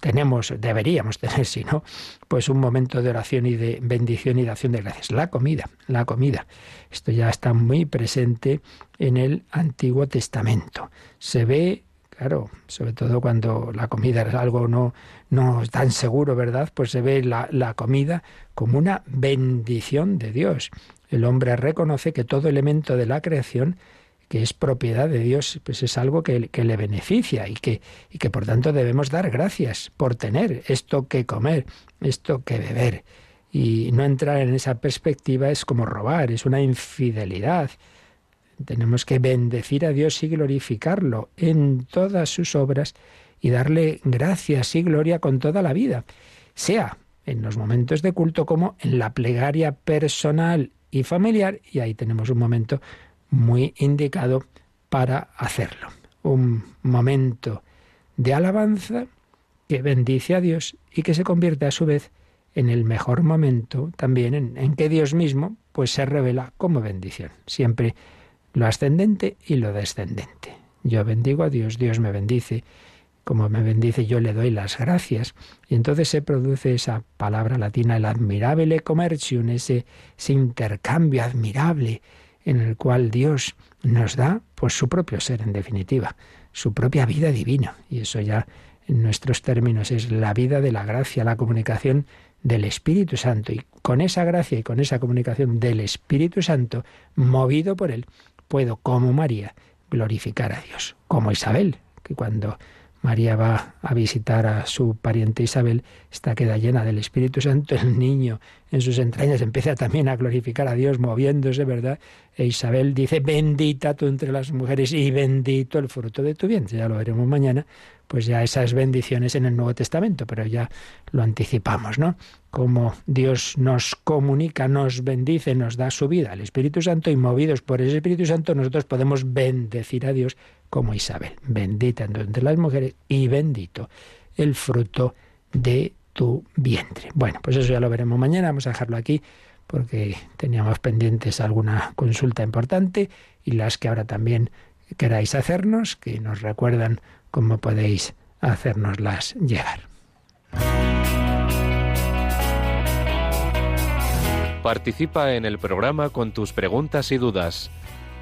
tenemos, deberíamos tener, si no, pues un momento de oración y de bendición y de acción de gracias. La comida, la comida. Esto ya está muy presente en el Antiguo Testamento. Se ve, claro, sobre todo cuando la comida es algo no, no tan seguro, ¿verdad? Pues se ve la, la comida como una bendición de Dios el hombre reconoce que todo elemento de la creación que es propiedad de Dios, pues es algo que, le beneficia y que, y que por tanto debemos dar gracias por tener esto que comer, esto que beber. Y no entrar en esa perspectiva es como robar, es una infidelidad. Tenemos que bendecir a Dios y glorificarlo en todas sus obras y darle gracias y gloria con toda la vida, sea en los momentos de culto como en la plegaria personal y familiar, y ahí tenemos un momento muy indicado para hacerlo. Un momento de alabanza que bendice a Dios y que se convierte a su vez en el mejor momento también en, en, que Dios mismo pues se revela como bendición. Siempre lo ascendente y lo descendente. Yo bendigo a Dios, Dios me bendice como me bendice, yo le doy las gracias. Y entonces se produce esa palabra latina, el admirable commercium, ese, ese intercambio admirable en el cual Dios nos da pues su propio ser en definitiva, su propia vida divina. Y eso ya en nuestros términos es la vida de la gracia, la comunicación del Espíritu Santo. Y con esa gracia y con esa comunicación del Espíritu Santo, movido por él, puedo, como María, glorificar a Dios. Como Isabel, que cuando María va a visitar a su pariente Isabel, está queda llena del Espíritu Santo, el niño en sus entrañas empieza también a glorificar a Dios moviéndose, ¿verdad? E Isabel dice, bendita tú entre las mujeres y bendito el fruto de tu vientre, ya lo veremos mañana, pues ya esas bendiciones en el Nuevo Testamento, pero ya lo anticipamos, ¿no? Como Dios nos comunica, nos bendice, nos da su vida al Espíritu Santo y movidos por ese Espíritu Santo nosotros podemos bendecir a Dios como Isabel, bendita entre las mujeres y bendito el fruto de tu vientre. Bueno, pues eso ya lo veremos mañana, vamos a dejarlo aquí porque teníamos pendientes alguna consulta importante y las que ahora también queráis hacernos, que nos recuerdan cómo podéis hacérnoslas llegar. Participa en el programa con tus preguntas y dudas.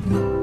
creación para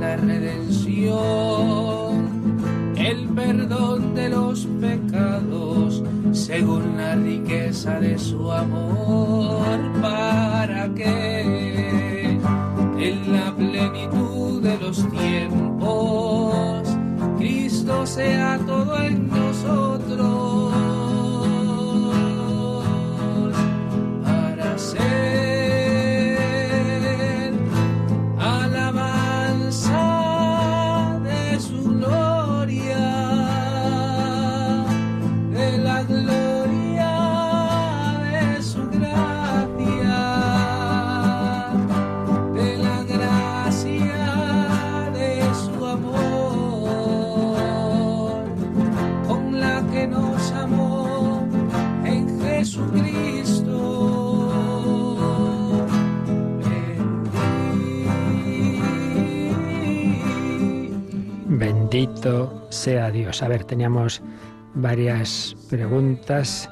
la redención, el perdón de los pecados, según la riqueza de su amor, para que en la plenitud de los tiempos Cristo sea todo en nosotros. Bendito sea Dios. A ver, teníamos varias preguntas.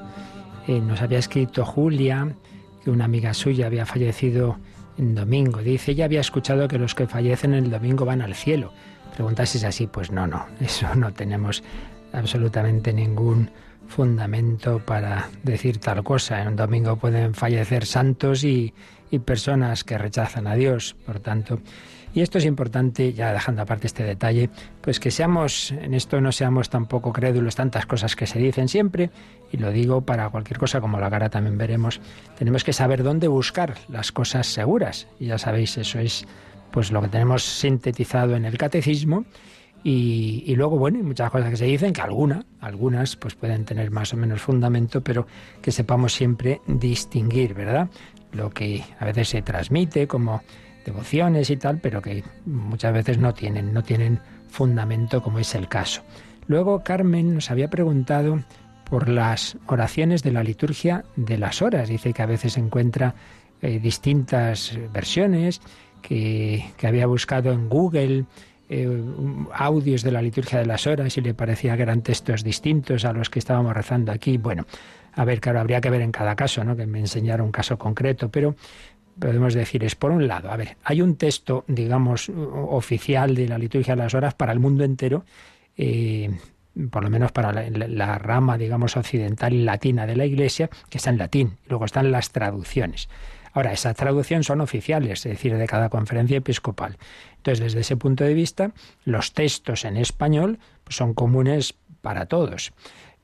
Eh, nos había escrito Julia que una amiga suya había fallecido en domingo. Dice, ella había escuchado que los que fallecen el domingo van al cielo. Pregunta si es así. Pues no, no, eso no tenemos absolutamente ningún fundamento para decir tal cosa. En un domingo pueden fallecer santos y, y personas que rechazan a Dios. Por tanto, y esto es importante, ya dejando aparte este detalle, pues que seamos, en esto no seamos tampoco crédulos, tantas cosas que se dicen siempre, y lo digo para cualquier cosa, como la cara también veremos, tenemos que saber dónde buscar las cosas seguras. Y ya sabéis, eso es pues lo que tenemos sintetizado en el catecismo. Y, luego, bueno, hay muchas cosas que se dicen, que algunas, algunas pues pueden tener más o menos fundamento, pero que sepamos siempre distinguir, ¿verdad? Lo que a veces se transmite como devociones y tal, pero que muchas veces no tienen, no tienen fundamento, como es el caso. Luego Carmen nos había preguntado por las oraciones de la liturgia de las horas. Dice que a veces encuentra eh, distintas versiones, que, había buscado en Google eh, audios de la liturgia de las horas y le parecía que eran textos distintos a los que estábamos rezando aquí. Bueno, a ver, claro, habría que ver en cada caso, ¿no? Que me enseñara un caso concreto, pero podemos decir es, por un lado, a ver, hay un texto, digamos, oficial de la liturgia de las horas para el mundo entero, eh, por lo menos para la, rama, digamos, occidental y latina de la Iglesia, que está en latín, luego están las traducciones. Ahora, esas traducciones son oficiales, es decir, de cada conferencia episcopal. Entonces, desde ese punto de vista, los textos en español pues, son comunes para todos.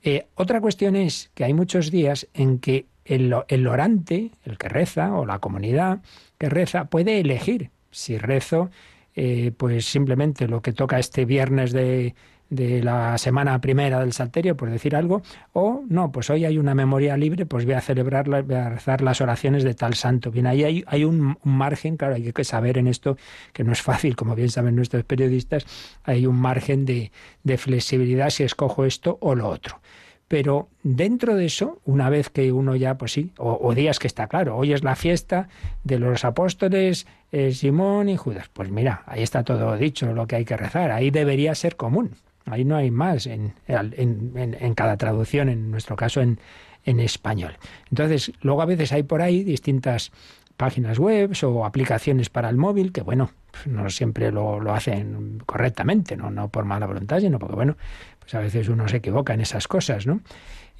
Eh, otra cuestión es que hay muchos días en que el, el, orante, el que reza, o la comunidad que reza, puede elegir si rezo, eh, pues simplemente lo que toca este viernes de, de la semana primera del Salterio, por decir algo, o no, pues hoy hay una memoria libre, pues voy a celebrar, voy a rezar las oraciones de tal santo. Bien, ahí hay, hay un, un, margen, claro, hay que saber en esto que no es fácil, como bien saben nuestros periodistas, hay un margen de, de flexibilidad si escojo esto o lo otro. Pero dentro de eso, una vez que uno ya, pues sí, o, días que está claro, hoy es la fiesta de los apóstoles eh, Simón y Judas, pues mira, ahí está todo dicho, lo que hay que rezar, ahí debería ser común. Ahí no hay más en, en, en, en cada traducción, en nuestro caso en, en español. Entonces, luego a veces hay por ahí distintas páginas web o aplicaciones para el móvil, que bueno, pues no siempre lo, lo, hacen correctamente, ¿no? no por mala voluntad, sino porque bueno, pues a veces uno se equivoca en esas cosas, ¿no?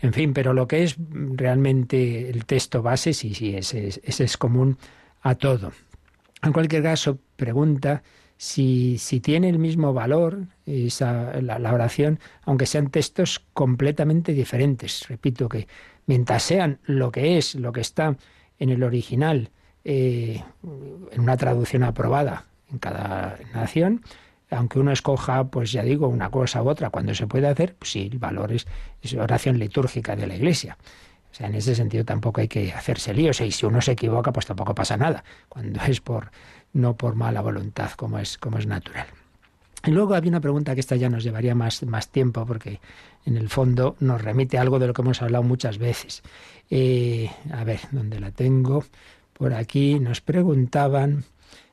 En fin, pero lo que es realmente el texto base, sí, sí, ese, ese es común a todo. En cualquier caso, pregunta si, si tiene el mismo valor esa, la, oración, aunque sean textos completamente diferentes. Repito que mientras sean lo que es, lo que está en el original, eh, en una traducción aprobada en cada nación, aunque uno escoja, pues ya digo, una cosa u otra, cuando se puede hacer, pues sí, el valor es, oración litúrgica de la Iglesia. O sea, en ese sentido tampoco hay que hacerse líos. Y si uno se equivoca, pues tampoco pasa nada. Cuando es por no por mala voluntad, como es, como es natural. Y luego había una pregunta que esta ya nos llevaría más, más tiempo, porque en el fondo nos remite a algo de lo que hemos hablado muchas veces. Eh, a ver, ¿dónde la tengo? Por aquí nos preguntaban,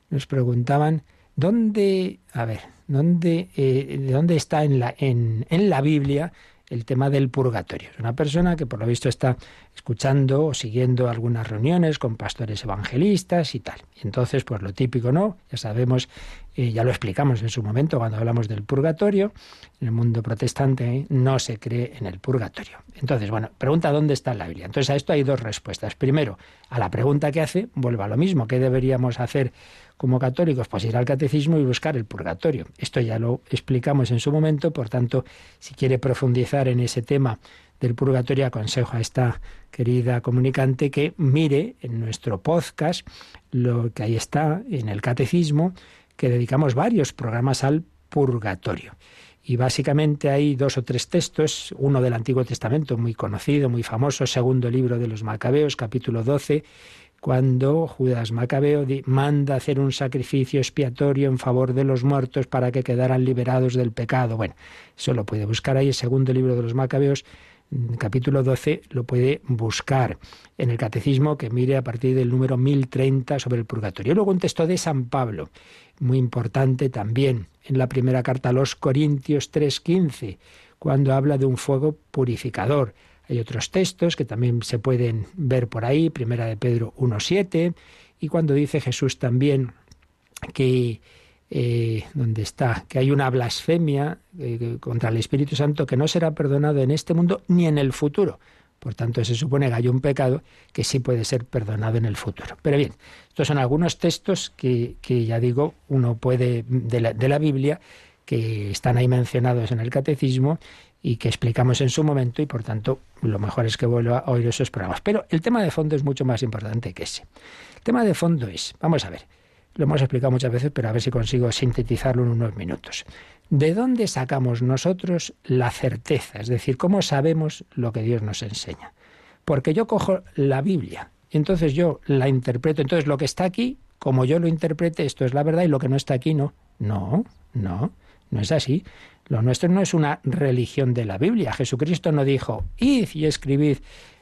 nos preguntaban dónde, a ver, dónde, eh, dónde está en la, en, en la Biblia el tema del purgatorio. Es una persona que por lo visto está escuchando o siguiendo algunas reuniones con pastores evangelistas y tal. Y entonces, pues lo típico, ¿no? Ya sabemos, eh, ya lo explicamos en su momento cuando hablamos del purgatorio. En el mundo protestante no se cree en el purgatorio. Entonces, bueno, pregunta dónde está la Biblia. Entonces a esto hay dos respuestas. Primero, a la pregunta que hace, vuelva a lo mismo. ¿Qué deberíamos hacer como católicos? Pues ir al catecismo y buscar el purgatorio. Esto ya lo explicamos en su momento, por tanto, si quiere profundizar en ese tema del purgatorio, aconsejo a esta querida comunicante que mire en nuestro podcast lo que ahí está en el catecismo, que dedicamos varios programas al purgatorio. Y básicamente hay dos o tres textos, uno del Antiguo Testamento muy conocido, muy famoso, segundo libro de los Macabeos, capítulo 12, cuando Judas Macabeo manda hacer un sacrificio expiatorio en favor de los muertos para que quedaran liberados del pecado. Bueno, eso lo puede buscar ahí, el segundo libro de los Macabeos, capítulo 12, lo puede buscar en el catecismo que mire a partir del número 1030 sobre el purgatorio. Luego un texto de San Pablo, muy importante también, en la primera carta a los Corintios 3.15, cuando habla de un fuego purificador. Hay otros textos que también se pueden ver por ahí, Primera de Pedro 1.7, y cuando dice Jesús también que, eh, ¿dónde está? Que hay una blasfemia eh, contra el Espíritu Santo que no será perdonado en este mundo ni en el futuro. Por tanto, se supone que hay un pecado que sí puede ser perdonado en el futuro. Pero bien, estos son algunos textos que, que ya digo, uno puede, de la Biblia, que están ahí mencionados en el catecismo y que explicamos en su momento y por tanto lo mejor es que vuelva a oír esos programas. Pero el tema de fondo es mucho más importante que ese. El tema de fondo es, vamos a ver, lo hemos explicado muchas veces, pero a ver si consigo sintetizarlo en unos minutos. ¿De dónde sacamos nosotros la certeza? Es decir, ¿cómo sabemos lo que Dios nos enseña? Porque yo cojo la Biblia y entonces yo la interpreto. Entonces lo que está aquí, como yo lo interprete, esto es la verdad y lo que no está aquí no. No, no, no es así. Lo nuestro no es una religión de la Biblia. Jesucristo no dijo, id y escribid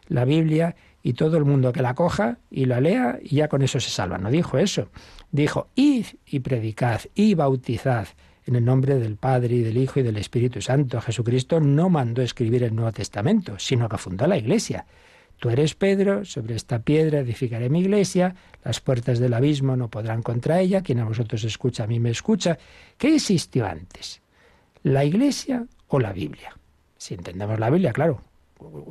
la Biblia y todo el mundo que la coja y la lea y ya con eso se salva. No dijo eso. Dijo, id y predicad y bautizad en el nombre del Padre y del Hijo y del Espíritu Santo. Jesucristo no mandó escribir el Nuevo Testamento, sino que fundó la Iglesia. Tú eres Pedro, sobre esta piedra edificaré mi iglesia, las puertas del abismo no podrán contra ella, quien a vosotros escucha, a mí me escucha. ¿Qué existió antes? ¿La Iglesia o la Biblia? Si entendemos la Biblia, claro,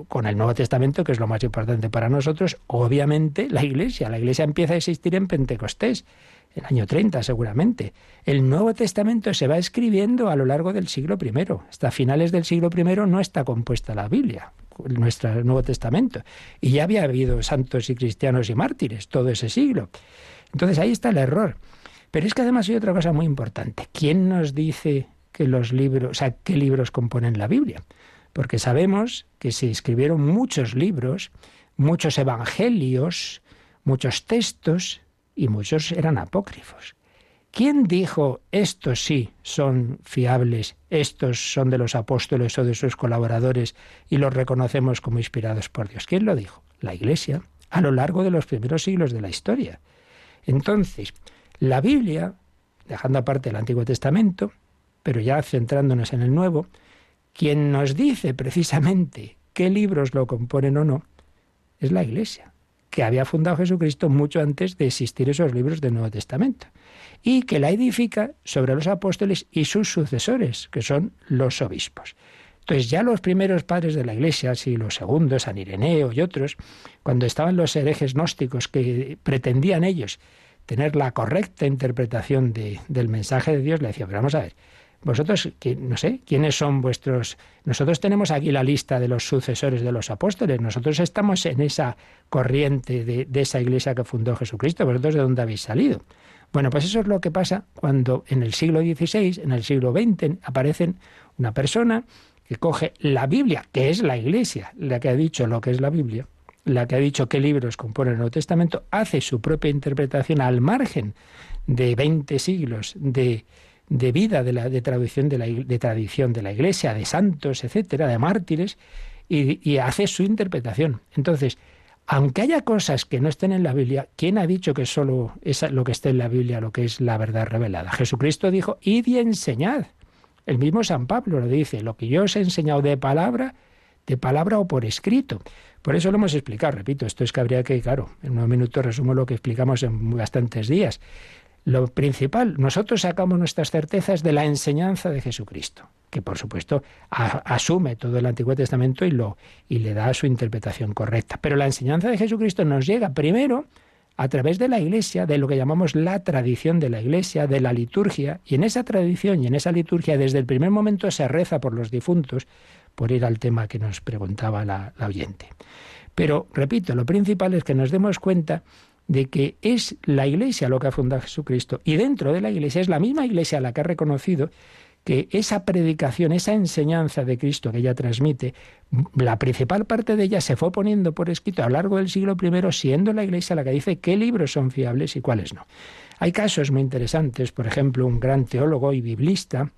con el Nuevo Testamento, que es lo más importante para nosotros, obviamente la Iglesia. La Iglesia empieza a existir en Pentecostés, el año 30 seguramente. El Nuevo Testamento se va escribiendo a lo largo del siglo I. Hasta finales del siglo I no está compuesta la Biblia, nuestro Nuevo Testamento. Y ya había habido santos y cristianos y mártires todo ese siglo. Entonces ahí está el error. Pero es que además hay otra cosa muy importante. ¿Quién nos dice que los libros, o sea, qué libros componen la Biblia? Porque sabemos que se escribieron muchos libros, muchos evangelios, muchos textos y muchos eran apócrifos. ¿Quién dijo estos sí son fiables, estos son de los apóstoles o de sus colaboradores y los reconocemos como inspirados por Dios? ¿Quién lo dijo? La Iglesia, a lo largo de los primeros siglos de la historia. Entonces, la Biblia, dejando aparte el Antiguo Testamento, pero ya centrándonos en el Nuevo, quien nos dice precisamente qué libros lo componen o no, es la Iglesia. Que había fundado Jesucristo mucho antes de existir esos libros del Nuevo Testamento y que la edifica sobre los apóstoles y sus sucesores, que son los obispos. Entonces ya los primeros padres de la Iglesia, los II, San Ireneo y otros, cuando estaban los herejes gnósticos que pretendían ellos tener la correcta interpretación del mensaje de Dios, le decían, pero vamos a ver, vosotros, no sé, ¿quiénes son vuestros... Nosotros tenemos aquí la lista de los sucesores de los apóstoles, nosotros estamos en esa corriente de, esa iglesia que fundó Jesucristo, vosotros de dónde habéis salido. Bueno, pues eso es lo que pasa cuando en el siglo XVI, en el siglo XX, aparecen una persona que coge la Biblia, que es la Iglesia, la que ha dicho lo que es la Biblia, la que ha dicho qué libros compone el Nuevo Testamento, hace su propia interpretación al margen de 20 siglos de, de vida, de, la, de, traducción de, la, de tradición de la Iglesia, de santos, etcétera, de mártires, y, y hace su interpretación. Entonces, aunque haya cosas que no estén en la Biblia, ¿quién ha dicho que solo es lo que esté en la Biblia lo que es la verdad revelada? Jesucristo dijo, id y enseñad. El mismo San Pablo lo dice, lo que yo os he enseñado de palabra, de palabra o por escrito. Por eso lo hemos explicado, repito, esto es que habría que, claro, en unos minutos resumo lo que explicamos en bastantes días. Lo principal, nosotros sacamos nuestras certezas de la enseñanza de Jesucristo, que por supuesto asume todo el Antiguo Testamento y, lo, y le da su interpretación correcta. Pero la enseñanza de Jesucristo nos llega primero a través de la Iglesia, de lo que llamamos la tradición de la Iglesia, de la liturgia, y en esa tradición y en esa liturgia desde el primer momento se reza por los difuntos, por ir al tema que nos preguntaba la, la oyente. Pero, repito, lo principal es que nos demos cuenta de que es la Iglesia lo que ha fundado Jesucristo, y dentro de la Iglesia es la misma Iglesia la que ha reconocido que esa predicación, esa enseñanza de Cristo que ella transmite, la principal parte de ella se fue poniendo por escrito a lo largo del siglo I, siendo la Iglesia la que dice qué libros son fiables y cuáles no. Hay casos muy interesantes, por ejemplo, un gran teólogo y biblista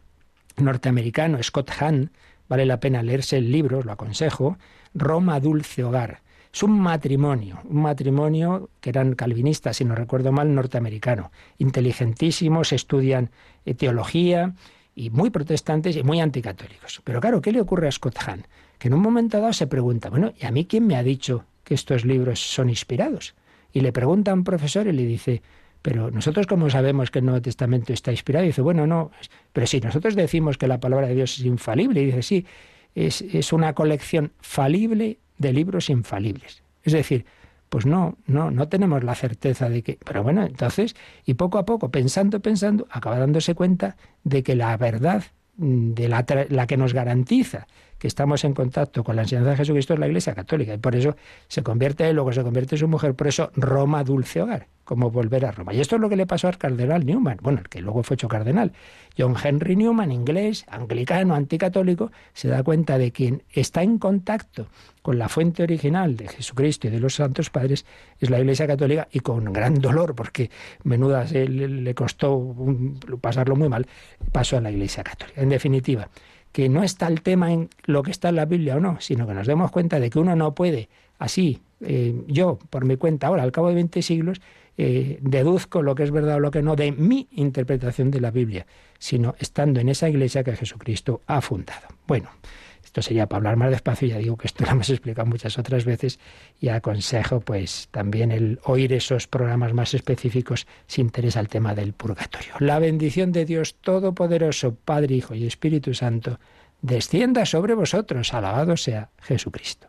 norteamericano, Scott Hahn, vale la pena leerse el libro, lo aconsejo, Roma Dulce Hogar. Es un matrimonio, un matrimonio que eran calvinistas, si no recuerdo mal, norteamericano, inteligentísimos, estudian teología, y muy protestantes y muy anticatólicos. Pero claro, ¿qué le ocurre a Scott Hahn? Que en un momento dado se pregunta, bueno, ¿y a mí quién me ha dicho que estos libros son inspirados? Y le pregunta a un profesor y le dice, pero nosotros cómo sabemos que el Nuevo Testamento está inspirado? Y dice, bueno, no, pero si nosotros decimos que la palabra de Dios es infalible, y dice, sí, es, es una colección falible de libros infalibles. Es decir, pues no, no, no tenemos la certeza de que. Pero bueno, entonces, y poco a poco, pensando, pensando, acaba dándose cuenta de que la verdad mm, de la, la que nos garantiza que estamos en contacto con la enseñanza de Jesucristo es la Iglesia Católica. Y por eso se convierte él, luego se convierte en su mujer, por eso Roma dulce hogar, como volver a Roma. Y esto es lo que le pasó al cardenal Newman, bueno, el que luego fue hecho cardenal. John Henry Newman, inglés, anglicano, anticatólico, se da cuenta de quien está en contacto con la fuente original de Jesucristo y de los santos padres es la Iglesia Católica y con gran dolor, porque menuda le, costó pasarlo muy mal, pasó a la Iglesia Católica. En definitiva, que no está el tema en lo que está en la Biblia o no, sino que nos demos cuenta de que uno no puede así, eh, yo por mi cuenta ahora, al cabo de 20 siglos, eh, deduzco lo que es verdad o lo que no de mi interpretación de la Biblia, sino estando en esa iglesia que Jesucristo ha fundado. Bueno, esto sería para hablar más despacio, ya digo que esto lo hemos explicado muchas otras veces y aconsejo pues también el oír esos programas más específicos si interesa el tema del purgatorio. La bendición de Dios Todopoderoso, Padre, Hijo y Espíritu Santo, descienda sobre vosotros. Alabado sea Jesucristo.